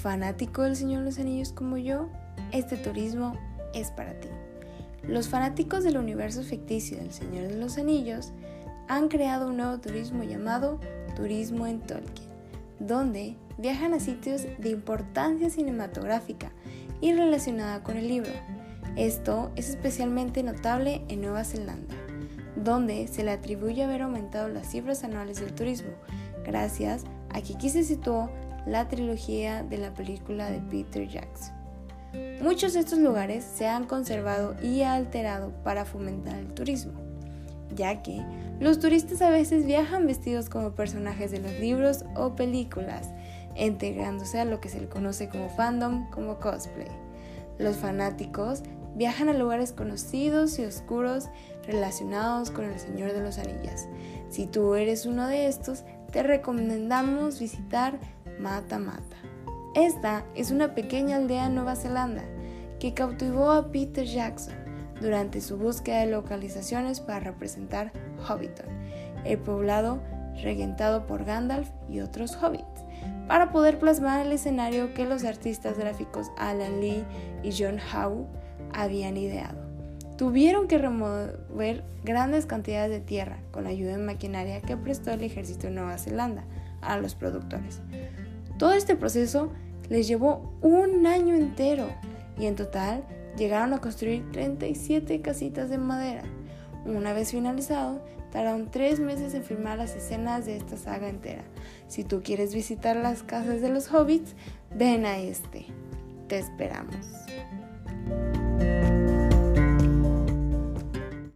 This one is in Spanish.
Fanático del Señor de los Anillos como yo, este turismo es para ti. Los fanáticos del universo ficticio del Señor de los Anillos han creado un nuevo turismo llamado Turismo en Tolkien, donde viajan a sitios de importancia cinematográfica y relacionada con el libro. Esto es especialmente notable en Nueva Zelanda, donde se le atribuye haber aumentado las cifras anuales del turismo, gracias a que aquí se situó la trilogía de la película de Peter Jackson. Muchos de estos lugares se han conservado y alterado para fomentar el turismo, ya que los turistas a veces viajan vestidos como personajes de los libros o películas, integrándose a lo que se le conoce como fandom como cosplay. Los fanáticos viajan a lugares conocidos y oscuros relacionados con el Señor de los Anillos. Si tú eres uno de estos, te recomendamos visitar Mata Mata. Esta es una pequeña aldea en Nueva Zelanda que cautivó a Peter Jackson durante su búsqueda de localizaciones para representar Hobbiton, el poblado regentado por Gandalf y otros hobbits, para poder plasmar el escenario que los artistas gráficos Alan Lee y John Howe habían ideado. Tuvieron que remover grandes cantidades de tierra con la ayuda de maquinaria que prestó el ejército de Nueva Zelanda a los productores. Todo este proceso les llevó un año entero y en total llegaron a construir 37 casitas de madera. Una vez finalizado, tardaron tres meses en filmar las escenas de esta saga entera. Si tú quieres visitar las casas de los hobbits, ven a este. Te esperamos.